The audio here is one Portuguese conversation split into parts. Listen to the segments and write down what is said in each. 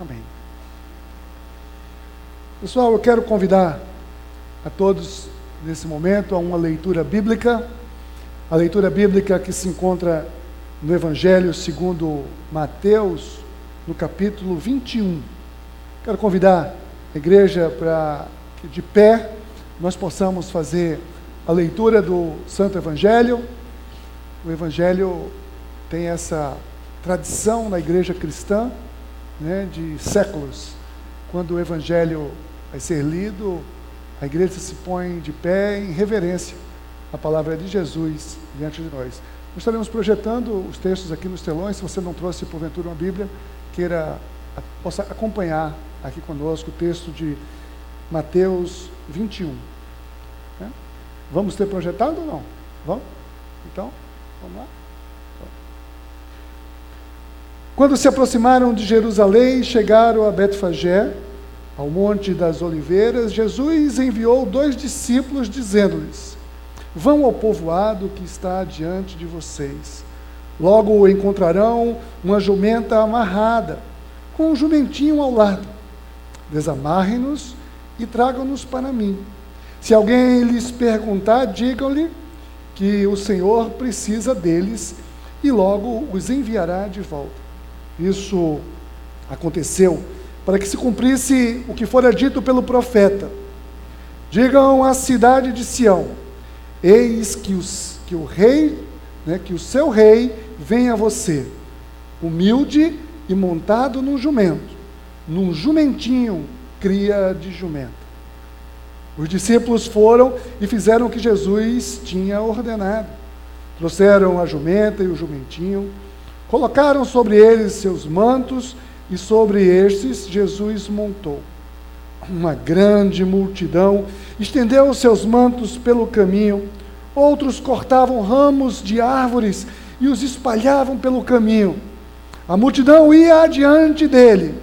Amém. Pessoal, eu quero convidar a todos nesse momento a uma leitura bíblica. A leitura bíblica que se encontra no Evangelho segundo Mateus, no capítulo 21. Quero convidar a igreja para que de pé nós possamos fazer a leitura do Santo Evangelho. O Evangelho tem essa tradição na igreja cristã né, de séculos. Quando o Evangelho vai ser lido, a igreja se põe de pé em reverência à palavra de Jesus diante de nós. Nós estaremos projetando os textos aqui nos telões. Se você não trouxe porventura uma Bíblia, queira possa acompanhar aqui conosco o texto de Mateus 21. Né? Vamos ter projetado ou não? Vamos? Então, vamos lá. Quando se aproximaram de Jerusalém e chegaram a Betfagé, ao Monte das Oliveiras, Jesus enviou dois discípulos, dizendo-lhes: Vão ao povoado que está diante de vocês. Logo encontrarão uma jumenta amarrada, com um jumentinho ao lado. Desamarrem-nos e tragam-nos para mim. Se alguém lhes perguntar, digam-lhe que o Senhor precisa deles e logo os enviará de volta. Isso aconteceu para que se cumprisse o que fora dito pelo profeta. Digam à cidade de Sião: Eis que, os, que o rei, né, que o seu rei vem a você, humilde e montado num jumento, num jumentinho, cria de jumento. Os discípulos foram e fizeram o que Jesus tinha ordenado. Trouxeram a jumenta e o jumentinho, colocaram sobre eles seus mantos e sobre estes Jesus montou. Uma grande multidão estendeu seus mantos pelo caminho, outros cortavam ramos de árvores e os espalhavam pelo caminho. A multidão ia adiante dele,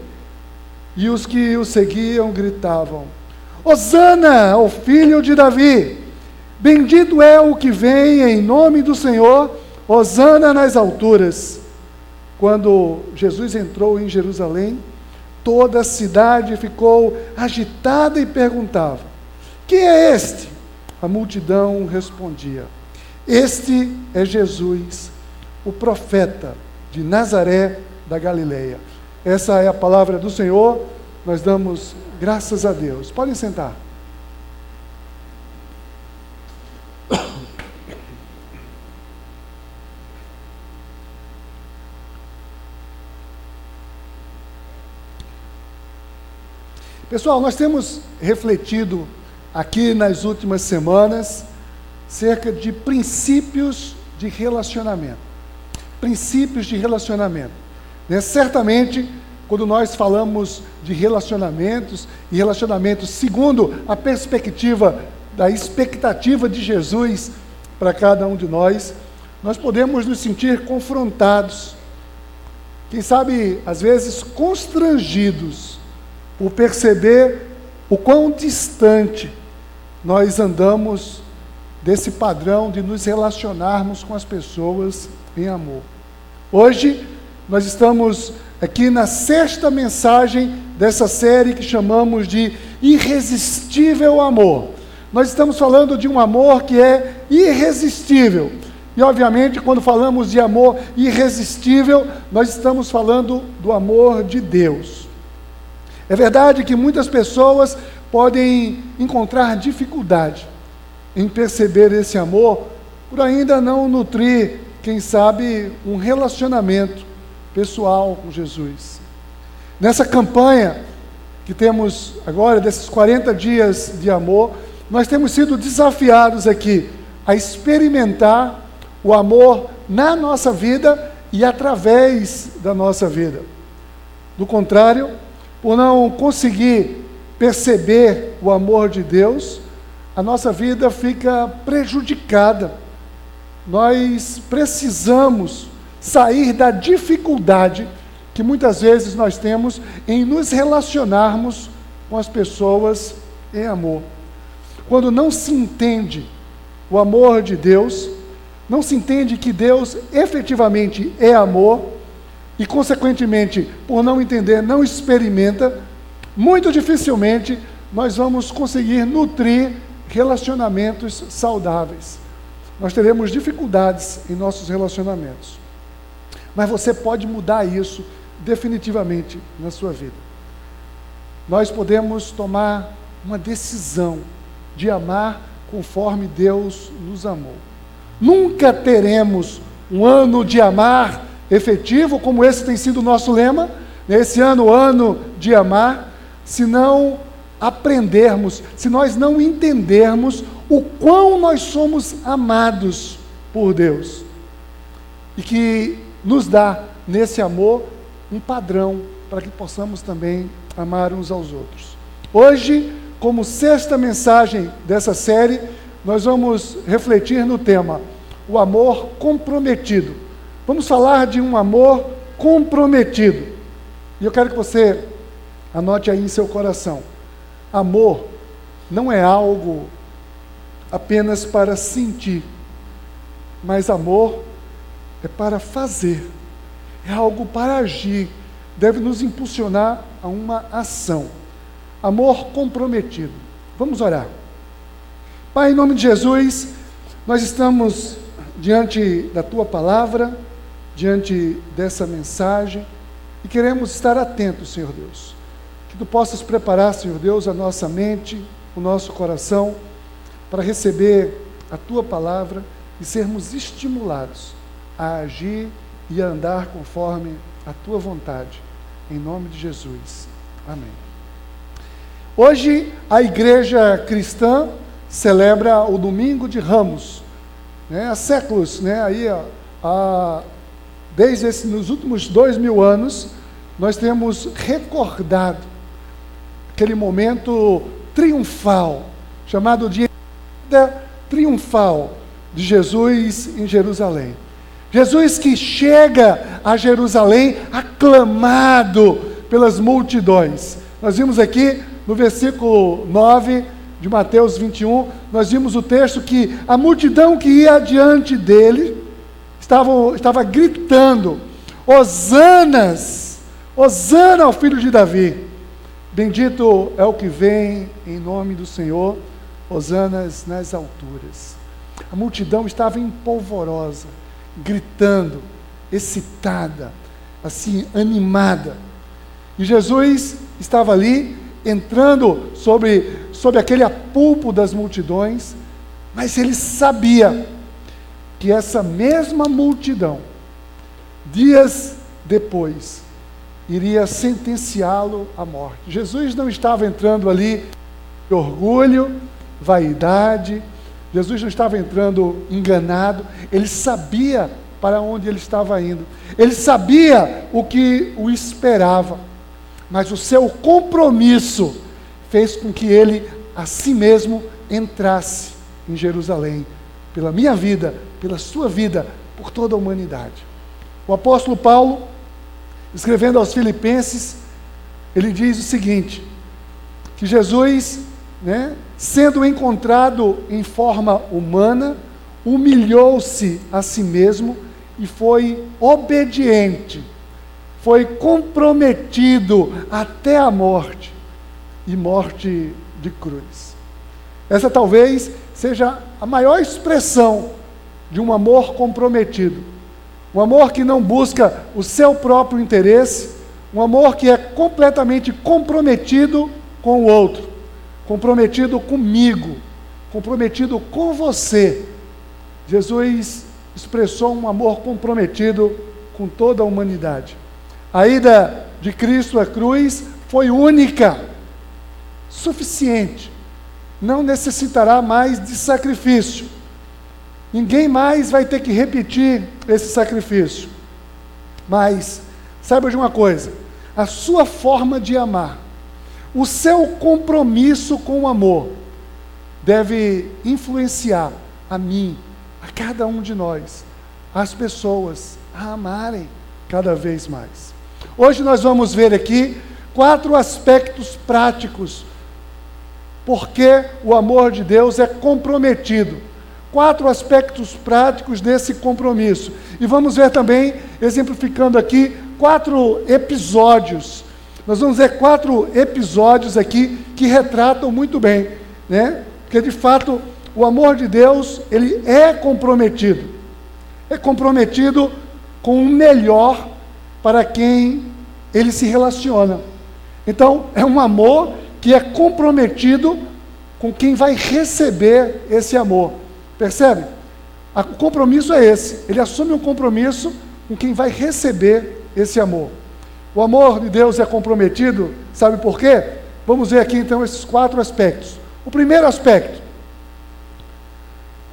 e os que o seguiam gritavam: Hosana ao filho de Davi! Bendito é o que vem em nome do Senhor, Hosana nas alturas. Quando Jesus entrou em Jerusalém, toda a cidade ficou agitada e perguntava: Quem é este? A multidão respondia: Este é Jesus, o profeta de Nazaré da Galileia. Essa é a palavra do Senhor. Nós damos graças a Deus. Podem sentar. Pessoal, nós temos refletido aqui nas últimas semanas cerca de princípios de relacionamento. Princípios de relacionamento. Né? Certamente, quando nós falamos de relacionamentos e relacionamentos segundo a perspectiva da expectativa de Jesus para cada um de nós, nós podemos nos sentir confrontados, quem sabe, às vezes, constrangidos por perceber o quão distante nós andamos desse padrão de nos relacionarmos com as pessoas em amor. Hoje, nós estamos aqui na sexta mensagem dessa série que chamamos de Irresistível Amor. Nós estamos falando de um amor que é irresistível. E, obviamente, quando falamos de amor irresistível, nós estamos falando do amor de Deus. É verdade que muitas pessoas podem encontrar dificuldade em perceber esse amor por ainda não nutrir, quem sabe, um relacionamento pessoal com Jesus. Nessa campanha que temos agora, desses 40 dias de amor, nós temos sido desafiados aqui a experimentar o amor na nossa vida e através da nossa vida. Do contrário, por não conseguir perceber o amor de Deus, a nossa vida fica prejudicada. Nós precisamos sair da dificuldade que muitas vezes nós temos em nos relacionarmos com as pessoas em amor. Quando não se entende o amor de Deus, não se entende que Deus efetivamente é amor, e, consequentemente, por não entender, não experimenta, muito dificilmente nós vamos conseguir nutrir relacionamentos saudáveis. Nós teremos dificuldades em nossos relacionamentos. Mas você pode mudar isso definitivamente na sua vida. Nós podemos tomar uma decisão de amar conforme Deus nos amou. Nunca teremos um ano de amar efetivo, como esse tem sido o nosso lema, esse ano, ano de amar, se não aprendermos, se nós não entendermos o quão nós somos amados por Deus. E que nos dá, nesse amor, um padrão para que possamos também amar uns aos outros. Hoje, como sexta mensagem dessa série, nós vamos refletir no tema o amor comprometido. Vamos falar de um amor comprometido. E eu quero que você anote aí em seu coração. Amor não é algo apenas para sentir, mas amor é para fazer, é algo para agir, deve nos impulsionar a uma ação. Amor comprometido. Vamos orar. Pai, em nome de Jesus, nós estamos diante da tua palavra, diante dessa mensagem, e queremos estar atentos, Senhor Deus. Que tu possas preparar, Senhor Deus, a nossa mente, o nosso coração, para receber a tua palavra e sermos estimulados a agir e a andar conforme a tua vontade. Em nome de Jesus. Amém. Hoje a igreja cristã celebra o domingo de Ramos. Né? Há séculos, né? Aí, ó, desde esse, nos últimos dois mil anos, nós temos recordado aquele momento triunfal, chamado de triunfal de Jesus em Jerusalém. Jesus que chega a Jerusalém aclamado pelas multidões. Nós vimos aqui no versículo 9 de Mateus 21, nós vimos o texto que a multidão que ia adiante dele estava, estava gritando: Hosanas, Hosana ao filho de Davi. Bendito é o que vem em nome do Senhor, Hosanas nas alturas. A multidão estava empolvorosa gritando, excitada, assim, animada. E Jesus estava ali, entrando sobre, sobre aquele apulpo das multidões, mas ele sabia que essa mesma multidão, dias depois, iria sentenciá-lo à morte. Jesus não estava entrando ali de orgulho, vaidade, Jesus não estava entrando enganado, ele sabia para onde ele estava indo, ele sabia o que o esperava, mas o seu compromisso fez com que ele a si mesmo entrasse em Jerusalém, pela minha vida, pela sua vida, por toda a humanidade. O apóstolo Paulo, escrevendo aos Filipenses, ele diz o seguinte: que Jesus, né, sendo encontrado em forma humana, humilhou-se a si mesmo e foi obediente, foi comprometido até a morte e morte de cruz. Essa talvez seja a maior expressão de um amor comprometido. Um amor que não busca o seu próprio interesse, um amor que é completamente comprometido com o outro comprometido comigo, comprometido com você. Jesus expressou um amor comprometido com toda a humanidade. A ida de Cristo à cruz foi única, suficiente. Não necessitará mais de sacrifício. Ninguém mais vai ter que repetir esse sacrifício. Mas, saiba de uma coisa: a sua forma de amar o seu compromisso com o amor deve influenciar a mim, a cada um de nós, as pessoas a amarem cada vez mais. Hoje nós vamos ver aqui quatro aspectos práticos porque o amor de Deus é comprometido. Quatro aspectos práticos desse compromisso. E vamos ver também, exemplificando aqui, quatro episódios. Nós vamos ver quatro episódios aqui que retratam muito bem, né? Porque de fato o amor de Deus, ele é comprometido. É comprometido com o melhor para quem ele se relaciona. Então, é um amor que é comprometido com quem vai receber esse amor. Percebe? O compromisso é esse. Ele assume um compromisso com quem vai receber esse amor. O amor de Deus é comprometido, sabe por quê? Vamos ver aqui então esses quatro aspectos. O primeiro aspecto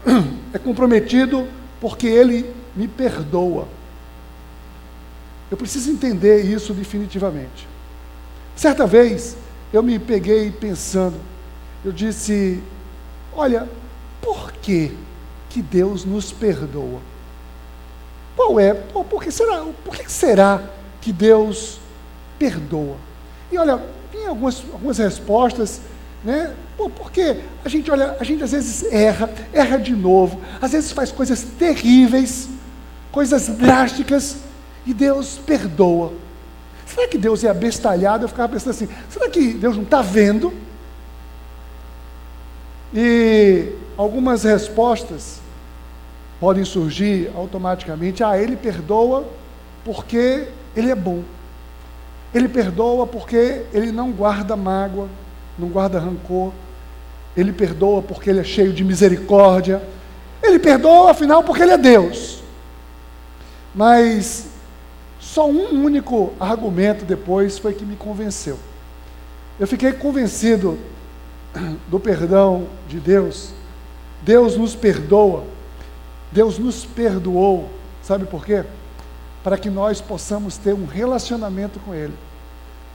é comprometido porque ele me perdoa. Eu preciso entender isso definitivamente. Certa vez, eu me peguei pensando, eu disse: Olha, por que, que Deus nos perdoa? Qual é? Por, que será, por que será que Deus perdoa? E olha, tem algumas, algumas respostas, né? Por, porque a gente, olha, a gente às vezes erra, erra de novo, às vezes faz coisas terríveis, coisas drásticas, e Deus perdoa. Será que Deus é abestalhado? Eu ficava pensando assim: será que Deus não está vendo? E algumas respostas podem surgir automaticamente. Ah, ele perdoa porque ele é bom. Ele perdoa porque ele não guarda mágoa, não guarda rancor. Ele perdoa porque ele é cheio de misericórdia. Ele perdoa, afinal, porque ele é Deus. Mas só um único argumento depois foi que me convenceu. Eu fiquei convencido do perdão de Deus. Deus nos perdoa. Deus nos perdoou. Sabe por quê? Para que nós possamos ter um relacionamento com Ele.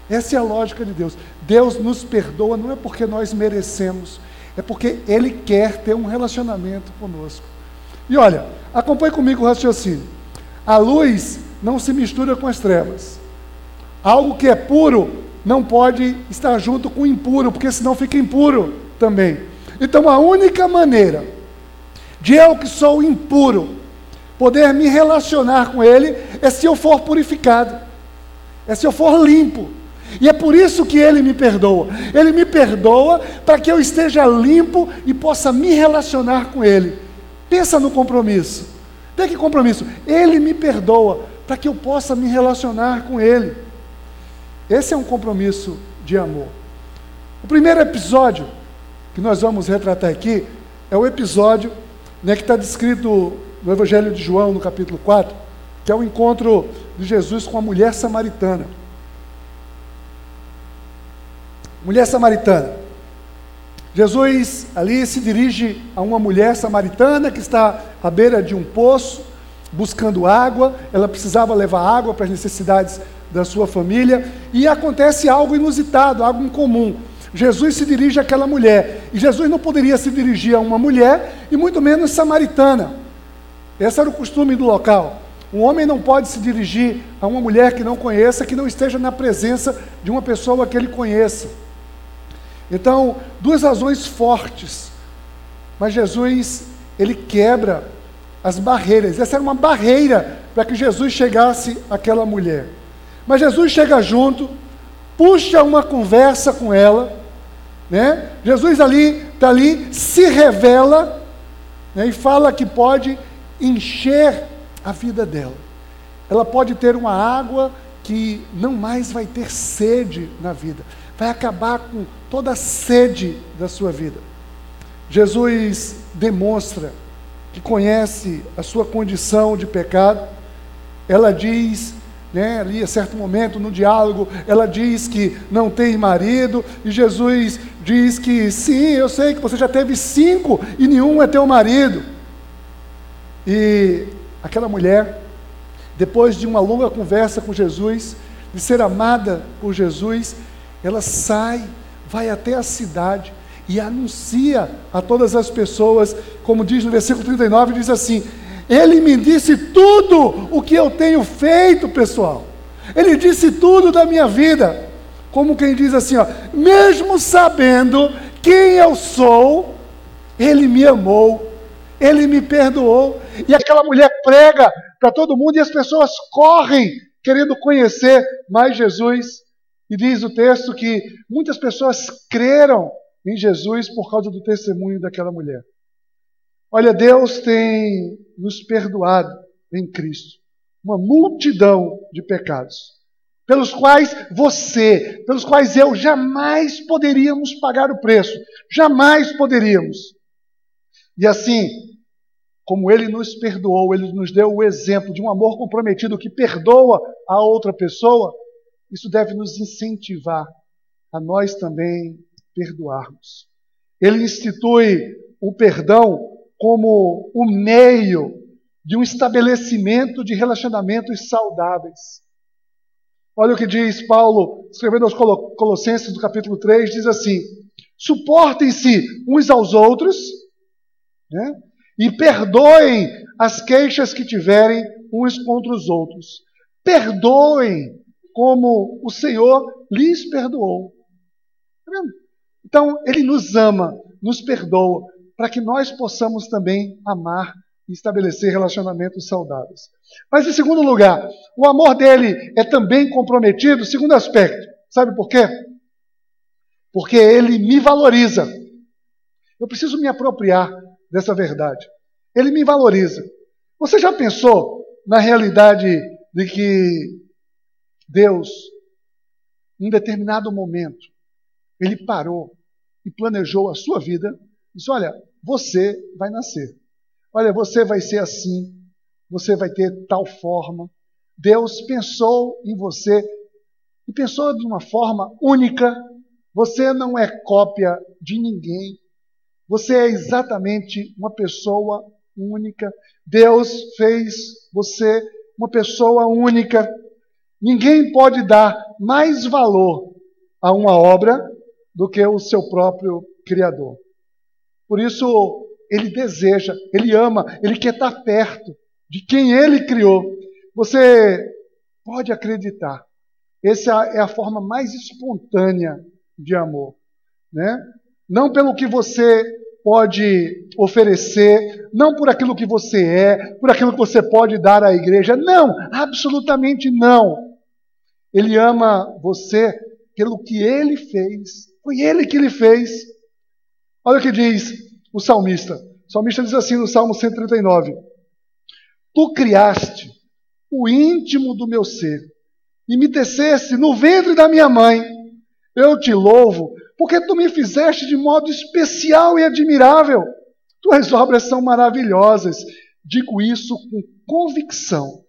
Essa é a lógica de Deus. Deus nos perdoa não é porque nós merecemos, é porque Ele quer ter um relacionamento conosco. E olha, acompanhe comigo o raciocínio. A luz não se mistura com as trevas. Algo que é puro não pode estar junto com o impuro, porque senão fica impuro também. Então a única maneira de eu que sou impuro poder me relacionar com ele é se eu for purificado, é se eu for limpo. E é por isso que ele me perdoa. Ele me perdoa para que eu esteja limpo e possa me relacionar com ele. Pensa no compromisso. Tem que compromisso? Ele me perdoa para que eu possa me relacionar com Ele. Esse é um compromisso de amor. O primeiro episódio que nós vamos retratar aqui é o episódio né, que está descrito no Evangelho de João, no capítulo 4, que é o encontro de Jesus com a mulher samaritana. Mulher samaritana. Jesus ali se dirige a uma mulher samaritana que está à beira de um poço buscando água, ela precisava levar água para as necessidades da sua família, e acontece algo inusitado, algo incomum. Jesus se dirige àquela mulher, e Jesus não poderia se dirigir a uma mulher, e muito menos samaritana. Esse era o costume do local. Um homem não pode se dirigir a uma mulher que não conheça, que não esteja na presença de uma pessoa que ele conheça. Então, duas razões fortes. Mas Jesus, ele quebra as barreiras. Essa era uma barreira para que Jesus chegasse àquela mulher. Mas Jesus chega junto, puxa uma conversa com ela, né? Jesus ali está ali, se revela né? e fala que pode encher a vida dela. Ela pode ter uma água que não mais vai ter sede na vida, vai acabar com toda a sede da sua vida. Jesus demonstra que conhece a sua condição de pecado, ela diz, né, ali a certo momento no diálogo, ela diz que não tem marido, e Jesus diz que sim, eu sei que você já teve cinco e nenhum é teu marido. E aquela mulher, depois de uma longa conversa com Jesus, de ser amada por Jesus, ela sai, vai até a cidade, e anuncia a todas as pessoas, como diz no versículo 39, diz assim: Ele me disse tudo o que eu tenho feito, pessoal. Ele disse tudo da minha vida. Como quem diz assim, ó, mesmo sabendo quem eu sou, ele me amou, ele me perdoou. E aquela mulher prega para todo mundo e as pessoas correm querendo conhecer mais Jesus. E diz o texto que muitas pessoas creram em Jesus por causa do testemunho daquela mulher. Olha, Deus tem nos perdoado em Cristo uma multidão de pecados, pelos quais você, pelos quais eu jamais poderíamos pagar o preço, jamais poderíamos. E assim, como Ele nos perdoou, Ele nos deu o exemplo de um amor comprometido que perdoa a outra pessoa, isso deve nos incentivar a nós também perdoarmos. Ele institui o perdão como o meio de um estabelecimento de relacionamentos saudáveis. Olha o que diz Paulo, escrevendo aos Colossenses, no capítulo 3, diz assim: suportem-se uns aos outros, né? e perdoem as queixas que tiverem uns contra os outros. Perdoem como o Senhor lhes perdoou. Tá então, Ele nos ama, nos perdoa, para que nós possamos também amar e estabelecer relacionamentos saudáveis. Mas, em segundo lugar, o amor dele é também comprometido, segundo aspecto. Sabe por quê? Porque ele me valoriza. Eu preciso me apropriar dessa verdade. Ele me valoriza. Você já pensou na realidade de que Deus, em determinado momento, ele parou e planejou a sua vida, disse: Olha, você vai nascer. Olha, você vai ser assim. Você vai ter tal forma. Deus pensou em você e pensou de uma forma única. Você não é cópia de ninguém. Você é exatamente uma pessoa única. Deus fez você uma pessoa única. Ninguém pode dar mais valor a uma obra do que o seu próprio Criador. Por isso, ele deseja, ele ama, ele quer estar perto de quem ele criou. Você pode acreditar. Essa é a forma mais espontânea de amor, né? Não pelo que você pode oferecer, não por aquilo que você é, por aquilo que você pode dar à igreja. Não, absolutamente não. Ele ama você pelo que ele fez. Foi ele que ele fez. Olha o que diz o salmista. O salmista diz assim no Salmo 139: Tu criaste o íntimo do meu ser e me teceste no ventre da minha mãe. Eu te louvo porque tu me fizeste de modo especial e admirável. Tuas obras são maravilhosas. Digo isso com convicção.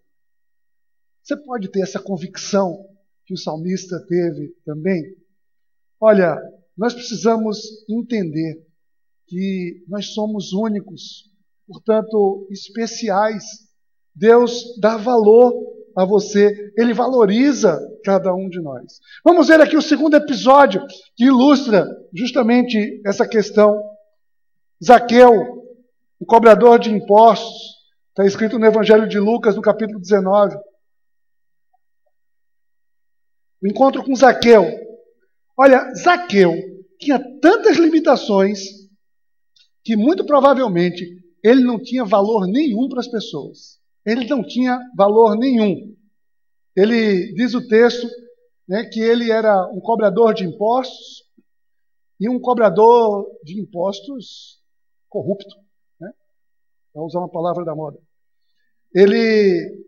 Você pode ter essa convicção que o salmista teve também? Olha, nós precisamos entender que nós somos únicos, portanto, especiais. Deus dá valor a você, ele valoriza cada um de nós. Vamos ver aqui o segundo episódio que ilustra justamente essa questão. Zaqueu, o cobrador de impostos, está escrito no Evangelho de Lucas, no capítulo 19. O encontro com Zaqueu. Olha, Zaqueu tinha tantas limitações que muito provavelmente ele não tinha valor nenhum para as pessoas. Ele não tinha valor nenhum. Ele diz o texto né, que ele era um cobrador de impostos e um cobrador de impostos corrupto, né? usar uma palavra da moda. Ele,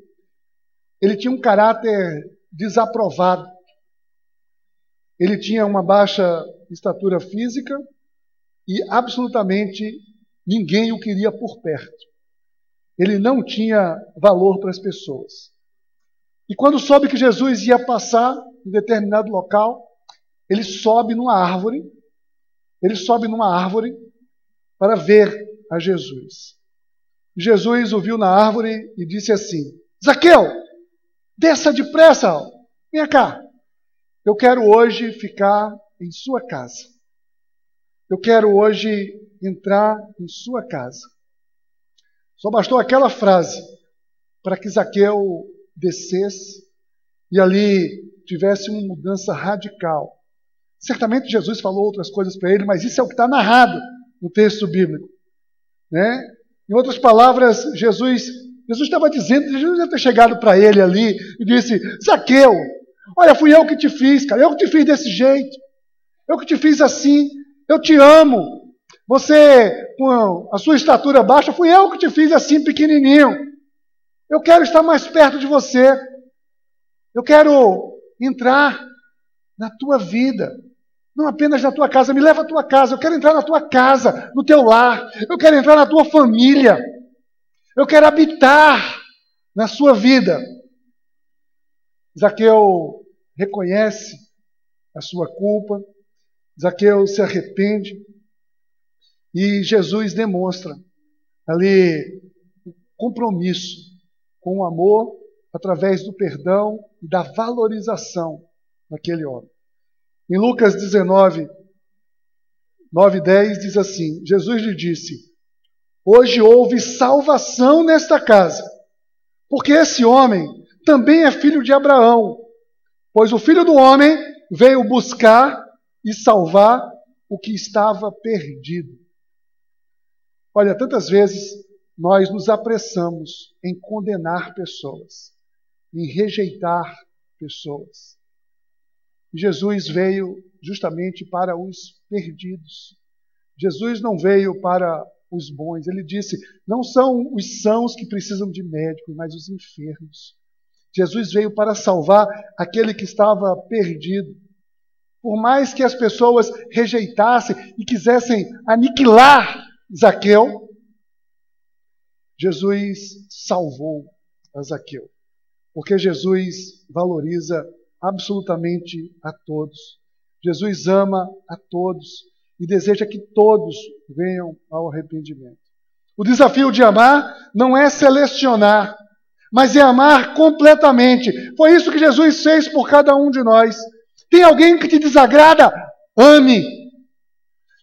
ele tinha um caráter desaprovado. Ele tinha uma baixa estatura física e absolutamente ninguém o queria por perto. Ele não tinha valor para as pessoas. E quando soube que Jesus ia passar em determinado local, ele sobe numa árvore, ele sobe numa árvore para ver a Jesus. Jesus o viu na árvore e disse assim: Zaqueu, desça depressa, venha cá. Eu quero hoje ficar em sua casa. Eu quero hoje entrar em sua casa. Só bastou aquela frase para que Zaqueu descesse e ali tivesse uma mudança radical. Certamente Jesus falou outras coisas para ele, mas isso é o que está narrado no texto bíblico. Né? Em outras palavras, Jesus Jesus estava dizendo, Jesus ia ter chegado para ele ali e disse: Zaqueu, olha, fui eu que te fiz, cara, eu que te fiz desse jeito, eu que te fiz assim, eu te amo. Você, com a sua estatura baixa, fui eu que te fiz assim pequenininho. Eu quero estar mais perto de você. Eu quero entrar na tua vida, não apenas na tua casa. Me leva à tua casa. Eu quero entrar na tua casa, no teu lar. Eu quero entrar na tua família. Eu quero habitar na sua vida. Zaqueu reconhece a sua culpa. Zaqueu se arrepende. E Jesus demonstra ali o compromisso com o amor através do perdão e da valorização daquele homem. Em Lucas 19, 9 e 10 diz assim: Jesus lhe disse: Hoje houve salvação nesta casa, porque esse homem também é filho de Abraão, pois o filho do homem veio buscar e salvar o que estava perdido. Olha, tantas vezes nós nos apressamos em condenar pessoas, em rejeitar pessoas. Jesus veio justamente para os perdidos. Jesus não veio para os bons. Ele disse: não são os sãos que precisam de médico, mas os enfermos. Jesus veio para salvar aquele que estava perdido. Por mais que as pessoas rejeitassem e quisessem aniquilar Zaqueu, Jesus salvou a Zaqueu. Porque Jesus valoriza absolutamente a todos. Jesus ama a todos e deseja que todos venham ao arrependimento. O desafio de amar não é selecionar, mas é amar completamente. Foi isso que Jesus fez por cada um de nós. Tem alguém que te desagrada? Ame.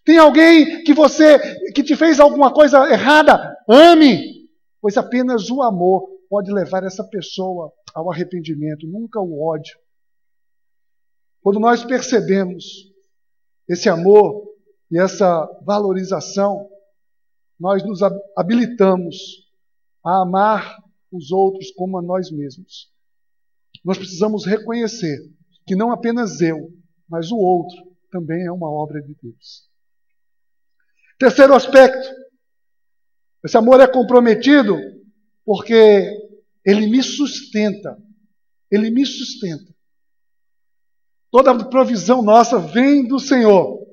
Tem alguém que você que te fez alguma coisa errada? Ame. Pois apenas o amor pode levar essa pessoa ao arrependimento, nunca o ódio. Quando nós percebemos esse amor, e essa valorização, nós nos habilitamos a amar os outros como a nós mesmos. Nós precisamos reconhecer que não apenas eu, mas o outro também é uma obra de Deus. Terceiro aspecto, esse amor é comprometido porque ele me sustenta. Ele me sustenta. Toda provisão nossa vem do Senhor.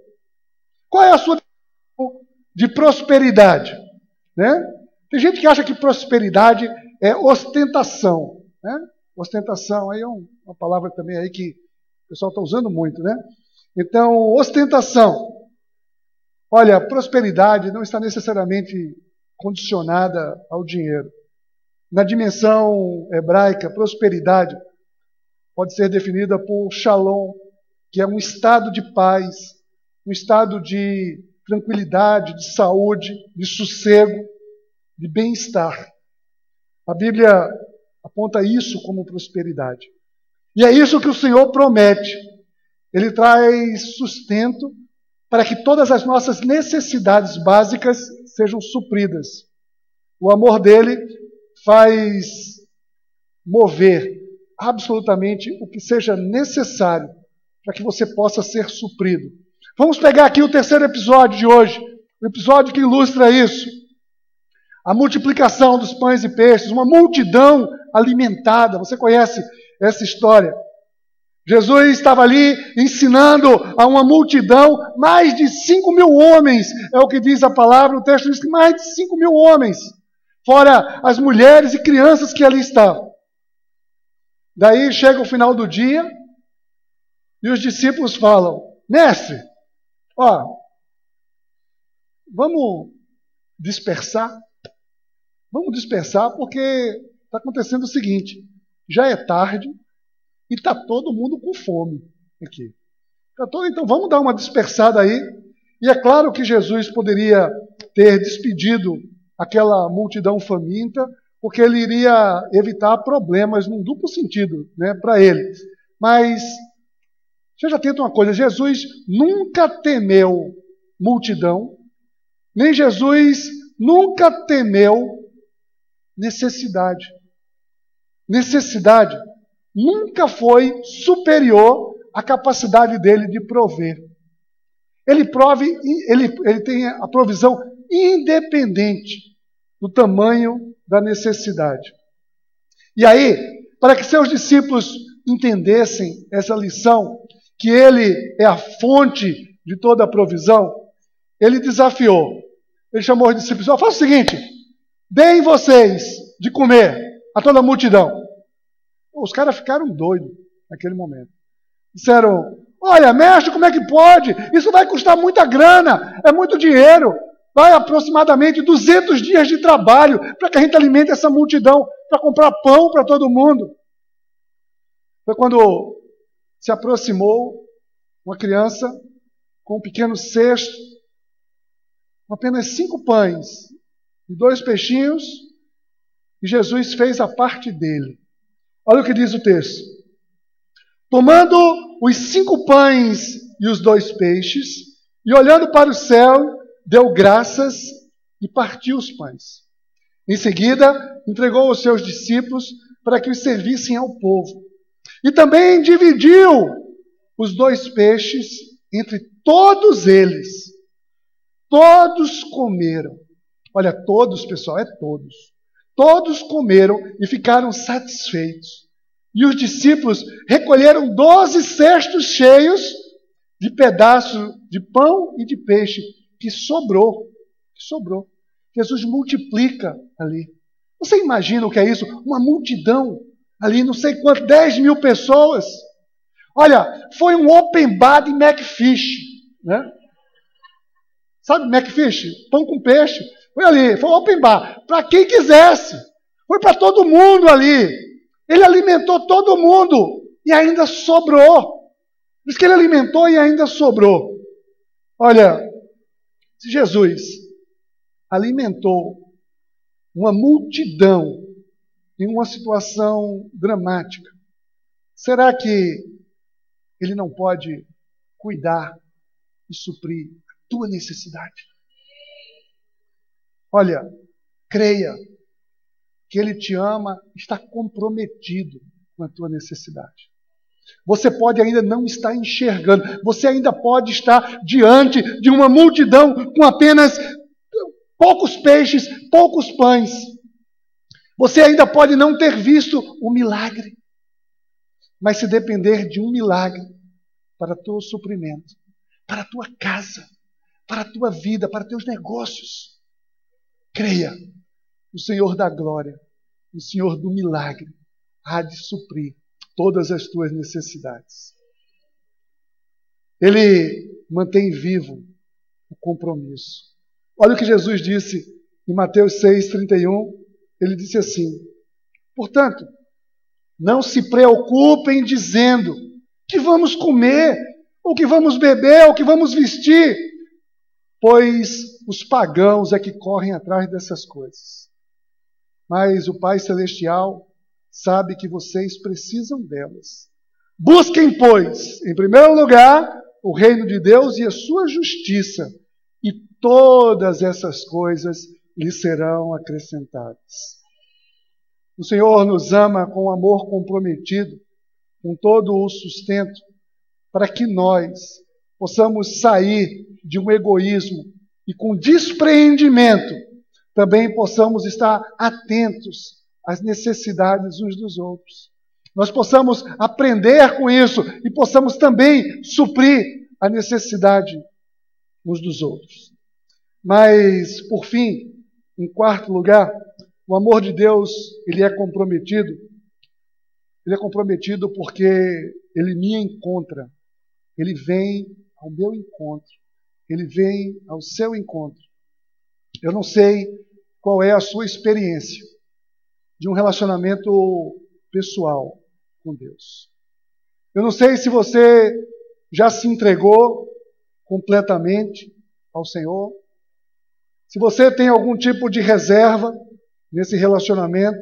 Qual é a sua de prosperidade? Né? Tem gente que acha que prosperidade é ostentação. Né? Ostentação aí é uma palavra também aí que o pessoal está usando muito, né? Então, ostentação. Olha, prosperidade não está necessariamente condicionada ao dinheiro. Na dimensão hebraica, prosperidade pode ser definida por shalom, que é um estado de paz, um estado de tranquilidade, de saúde, de sossego, de bem-estar. A Bíblia aponta isso como prosperidade. E é isso que o Senhor promete. Ele traz sustento para que todas as nossas necessidades básicas sejam supridas. O amor dele faz mover absolutamente o que seja necessário para que você possa ser suprido. Vamos pegar aqui o terceiro episódio de hoje, o episódio que ilustra isso. A multiplicação dos pães e peixes, uma multidão alimentada. Você conhece essa história? Jesus estava ali ensinando a uma multidão, mais de 5 mil homens, é o que diz a palavra, o texto diz que mais de 5 mil homens, fora as mulheres e crianças que ali estavam. Daí chega o final do dia e os discípulos falam: Mestre, Ó, vamos dispersar? Vamos dispersar porque está acontecendo o seguinte: já é tarde e está todo mundo com fome aqui. Tá todo, então vamos dar uma dispersada aí. E é claro que Jesus poderia ter despedido aquela multidão faminta, porque ele iria evitar problemas num duplo sentido né, para ele. Mas Seja atento uma coisa: Jesus nunca temeu multidão, nem Jesus nunca temeu necessidade. Necessidade nunca foi superior à capacidade dele de prover. Ele prove, ele, ele tem a provisão independente do tamanho da necessidade. E aí, para que seus discípulos entendessem essa lição, que ele é a fonte de toda a provisão, ele desafiou. Ele chamou os discípulos: oh, faça o seguinte, deem vocês de comer a toda a multidão. Os caras ficaram doidos naquele momento. Disseram: Olha, mestre, como é que pode? Isso vai custar muita grana, é muito dinheiro. Vai aproximadamente 200 dias de trabalho para que a gente alimente essa multidão, para comprar pão para todo mundo. Foi quando se aproximou uma criança com um pequeno cesto, com apenas cinco pães e dois peixinhos, e Jesus fez a parte dele. Olha o que diz o texto. Tomando os cinco pães e os dois peixes, e olhando para o céu, deu graças e partiu os pães. Em seguida, entregou aos seus discípulos para que os servissem ao povo. E também dividiu os dois peixes entre todos eles. Todos comeram. Olha, todos, pessoal, é todos. Todos comeram e ficaram satisfeitos. E os discípulos recolheram doze cestos cheios de pedaços de pão e de peixe, que sobrou. Que sobrou. Jesus multiplica ali. Você imagina o que é isso? Uma multidão ali, não sei quanto, 10 mil pessoas. Olha, foi um open bar de McFish, né? Sabe McFish? Pão com peixe. Foi ali, foi open bar. Para quem quisesse. Foi para todo mundo ali. Ele alimentou todo mundo e ainda sobrou. Diz que ele alimentou e ainda sobrou. Olha, se Jesus alimentou uma multidão em uma situação dramática, será que ele não pode cuidar e suprir a tua necessidade? Olha, creia que Ele te ama, está comprometido com a tua necessidade. Você pode ainda não estar enxergando, você ainda pode estar diante de uma multidão com apenas poucos peixes, poucos pães. Você ainda pode não ter visto o milagre, mas se depender de um milagre para teu suprimento, para a tua casa, para a tua vida, para teus negócios, Creia, o Senhor da glória, o Senhor do milagre, há de suprir todas as tuas necessidades. Ele mantém vivo o compromisso. Olha o que Jesus disse em Mateus 6,31. Ele disse assim: Portanto, não se preocupem dizendo que vamos comer, ou que vamos beber, ou que vamos vestir, pois os pagãos é que correm atrás dessas coisas. Mas o Pai Celestial sabe que vocês precisam delas. Busquem, pois, em primeiro lugar, o reino de Deus e a sua justiça, e todas essas coisas lhe serão acrescentadas. O Senhor nos ama com amor comprometido, com todo o sustento, para que nós possamos sair de um egoísmo e com despreendimento também possamos estar atentos às necessidades uns dos outros. Nós possamos aprender com isso e possamos também suprir a necessidade uns dos outros. Mas, por fim, em quarto lugar, o amor de Deus, ele é comprometido. Ele é comprometido porque ele me encontra. Ele vem ao meu encontro ele vem ao seu encontro. Eu não sei qual é a sua experiência de um relacionamento pessoal com Deus. Eu não sei se você já se entregou completamente ao Senhor. Se você tem algum tipo de reserva nesse relacionamento.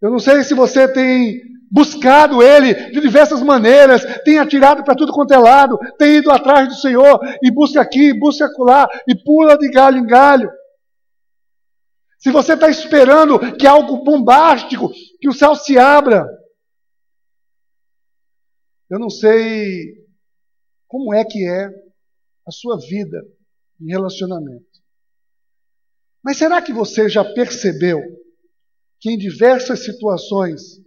Eu não sei se você tem buscado Ele de diversas maneiras, tem atirado para tudo quanto é lado, tem ido atrás do Senhor e busca aqui, busca acolá e pula de galho em galho. Se você está esperando que algo bombástico, que o céu se abra. Eu não sei como é que é a sua vida em relacionamento. Mas será que você já percebeu que em diversas situações,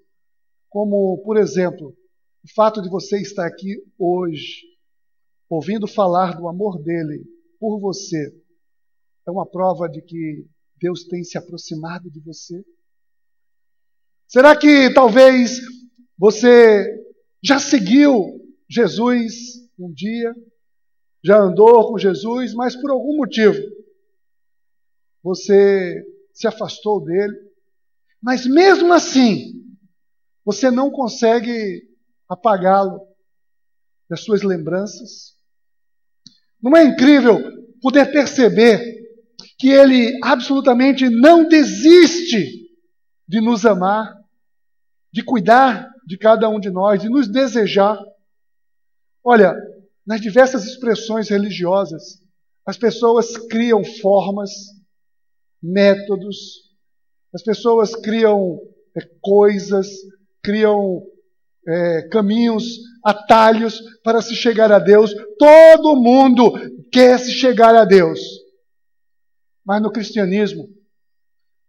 como por exemplo, o fato de você estar aqui hoje, ouvindo falar do amor dele por você, é uma prova de que Deus tem se aproximado de você? Será que talvez você já seguiu Jesus um dia, já andou com Jesus, mas por algum motivo você se afastou dele, mas mesmo assim você não consegue apagá-lo das suas lembranças? Não é incrível poder perceber que ele absolutamente não desiste de nos amar, de cuidar de cada um de nós, de nos desejar. Olha, nas diversas expressões religiosas, as pessoas criam formas, métodos, as pessoas criam é, coisas, criam é, caminhos, atalhos para se chegar a Deus. Todo mundo quer se chegar a Deus. Mas no cristianismo,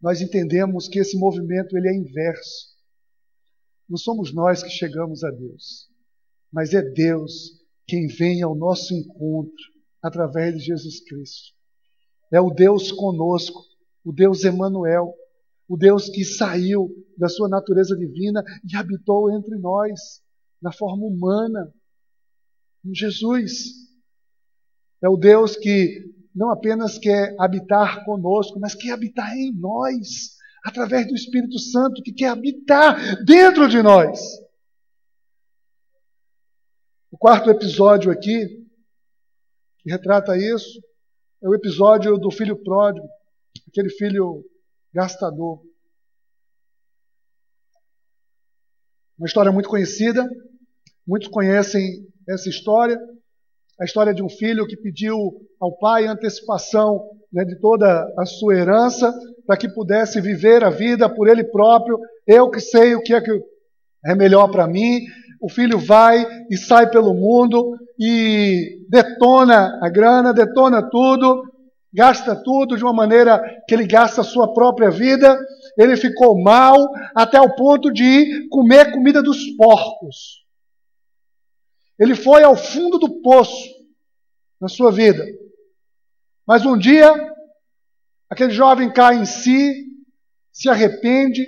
nós entendemos que esse movimento ele é inverso. Não somos nós que chegamos a Deus, mas é Deus quem vem ao nosso encontro através de Jesus Cristo. É o Deus conosco, o Deus Emanuel, o Deus que saiu da sua natureza divina e habitou entre nós na forma humana, Jesus. É o Deus que não apenas quer habitar conosco, mas quer habitar em nós, através do Espírito Santo, que quer habitar dentro de nós. O quarto episódio aqui, que retrata isso, é o episódio do filho pródigo, aquele filho gastador. Uma história muito conhecida, muitos conhecem essa história a história de um filho que pediu ao pai antecipação né, de toda a sua herança para que pudesse viver a vida por ele próprio. Eu que sei o que é que é melhor para mim. O filho vai e sai pelo mundo e detona a grana, detona tudo, gasta tudo de uma maneira que ele gasta a sua própria vida. Ele ficou mal até o ponto de comer comida dos porcos. Ele foi ao fundo do poço na sua vida. Mas um dia, aquele jovem cai em si, se arrepende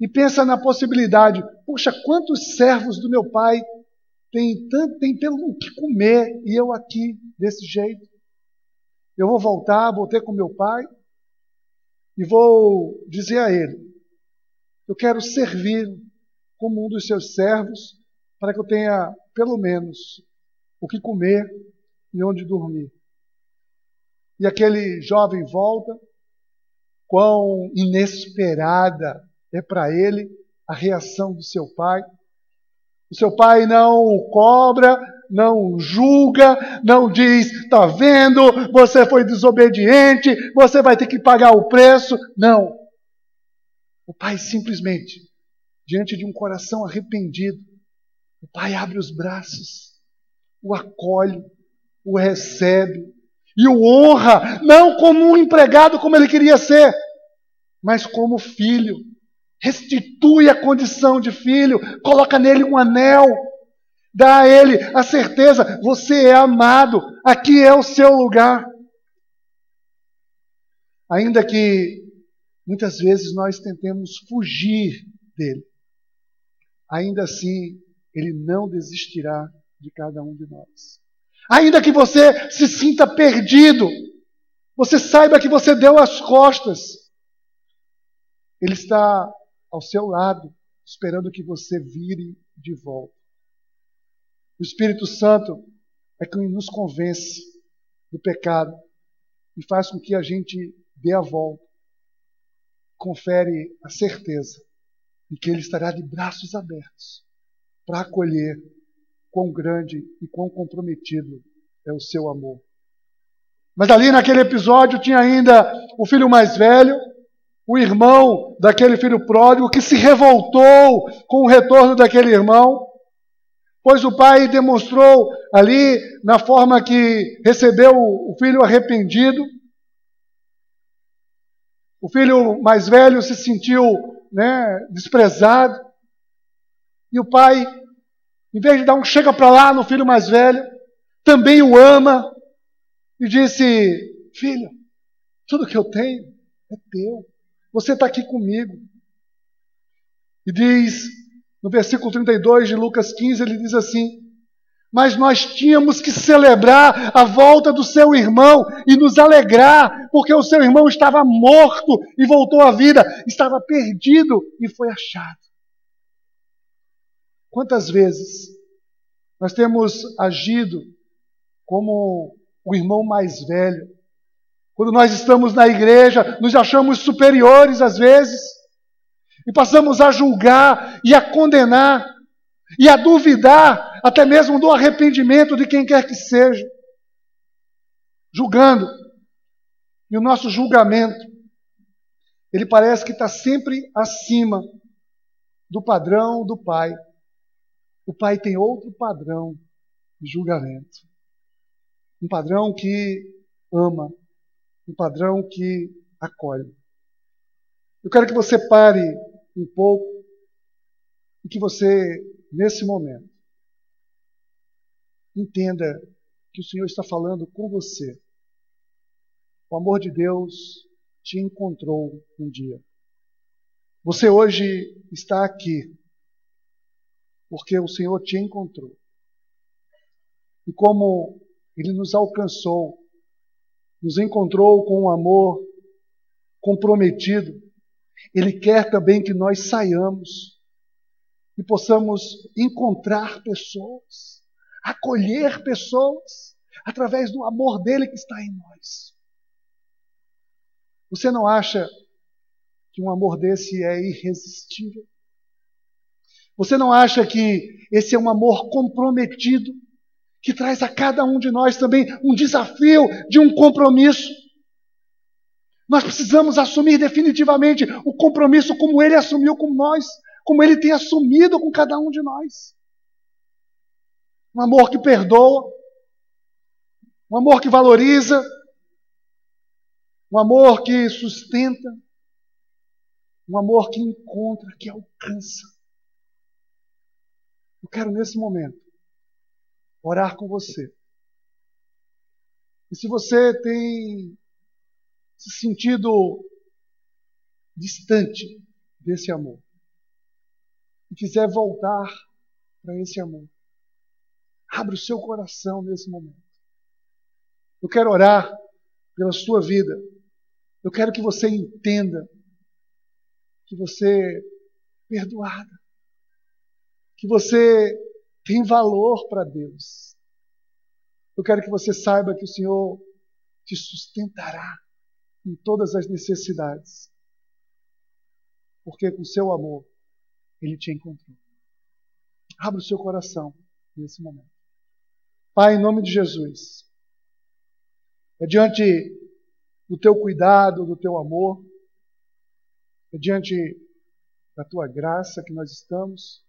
e pensa na possibilidade: puxa, quantos servos do meu pai têm tanto tem pelo que comer e eu aqui desse jeito? Eu vou voltar, vou ter com meu pai e vou dizer a ele: eu quero servir como um dos seus servos para que eu tenha pelo menos o que comer e onde dormir. E aquele jovem volta, quão inesperada é para ele a reação do seu pai. O seu pai não o cobra, não julga, não diz, está vendo, você foi desobediente, você vai ter que pagar o preço. Não. O pai simplesmente, diante de um coração arrependido, o pai abre os braços, o acolhe, o recebe e o honra, não como um empregado como ele queria ser, mas como filho. Restitui a condição de filho, coloca nele um anel, dá a ele a certeza: você é amado, aqui é o seu lugar. Ainda que muitas vezes nós tentemos fugir dele, ainda assim ele não desistirá de cada um de nós. Ainda que você se sinta perdido, você saiba que você deu as costas, Ele está ao seu lado, esperando que você vire de volta. O Espírito Santo é quem nos convence do pecado e faz com que a gente dê a volta. Confere a certeza de que Ele estará de braços abertos para acolher quão grande e quão comprometido é o seu amor. Mas ali naquele episódio tinha ainda o filho mais velho, o irmão daquele filho pródigo que se revoltou com o retorno daquele irmão, pois o pai demonstrou ali, na forma que recebeu o filho arrependido, o filho mais velho se sentiu né, desprezado, e o pai, em vez de dar um chega para lá no filho mais velho, também o ama e disse: Filho, tudo que eu tenho é teu. Você está aqui comigo. E diz, no versículo 32 de Lucas 15, ele diz assim: Mas nós tínhamos que celebrar a volta do seu irmão e nos alegrar, porque o seu irmão estava morto e voltou à vida, estava perdido e foi achado. Quantas vezes nós temos agido como o irmão mais velho, quando nós estamos na igreja, nos achamos superiores às vezes, e passamos a julgar e a condenar e a duvidar até mesmo do arrependimento de quem quer que seja, julgando. E o nosso julgamento, ele parece que está sempre acima do padrão do Pai. O Pai tem outro padrão de julgamento. Um padrão que ama, um padrão que acolhe. Eu quero que você pare um pouco e que você, nesse momento, entenda que o Senhor está falando com você. O amor de Deus te encontrou um dia. Você hoje está aqui porque o Senhor te encontrou. E como Ele nos alcançou nos encontrou com um amor comprometido, Ele quer também que nós saiamos e possamos encontrar pessoas, acolher pessoas, através do amor dele que está em nós. Você não acha que um amor desse é irresistível? Você não acha que esse é um amor comprometido? que traz a cada um de nós também um desafio de um compromisso. Nós precisamos assumir definitivamente o compromisso como ele assumiu com nós, como ele tem assumido com cada um de nós. Um amor que perdoa, um amor que valoriza, um amor que sustenta, um amor que encontra, que alcança. Eu quero nesse momento orar com você. E se você tem se sentido distante desse amor e quiser voltar para esse amor, abre o seu coração nesse momento. Eu quero orar pela sua vida. Eu quero que você entenda que você é perdoada, que você tem valor para Deus. Eu quero que você saiba que o Senhor te sustentará em todas as necessidades, porque com seu amor Ele te encontrou. Abra o seu coração nesse momento. Pai, em nome de Jesus, é diante do teu cuidado, do teu amor, é diante da tua graça que nós estamos.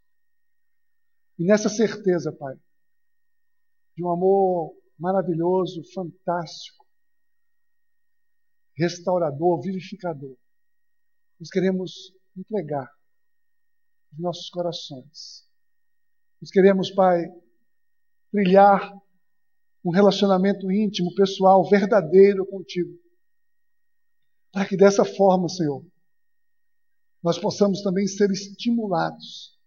E nessa certeza, Pai, de um amor maravilhoso, fantástico, restaurador, vivificador, nós queremos entregar os nossos corações. Nós queremos, Pai, trilhar um relacionamento íntimo, pessoal, verdadeiro contigo. Para que dessa forma, Senhor, nós possamos também ser estimulados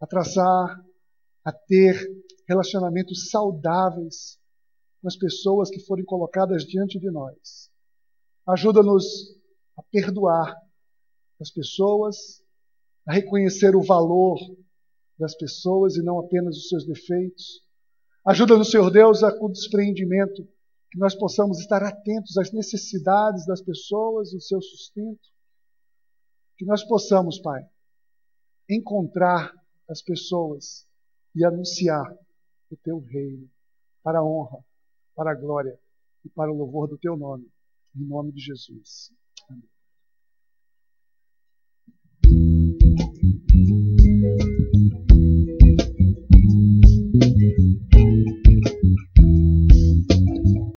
a traçar, a ter relacionamentos saudáveis com as pessoas que forem colocadas diante de nós. Ajuda-nos a perdoar as pessoas, a reconhecer o valor das pessoas e não apenas os seus defeitos. Ajuda-nos, Senhor Deus, a com desprendimento, que nós possamos estar atentos às necessidades das pessoas, o seu sustento. Que nós possamos, Pai, encontrar as pessoas e anunciar o teu reino para a honra, para a glória e para o louvor do teu nome. Em nome de Jesus. Amém.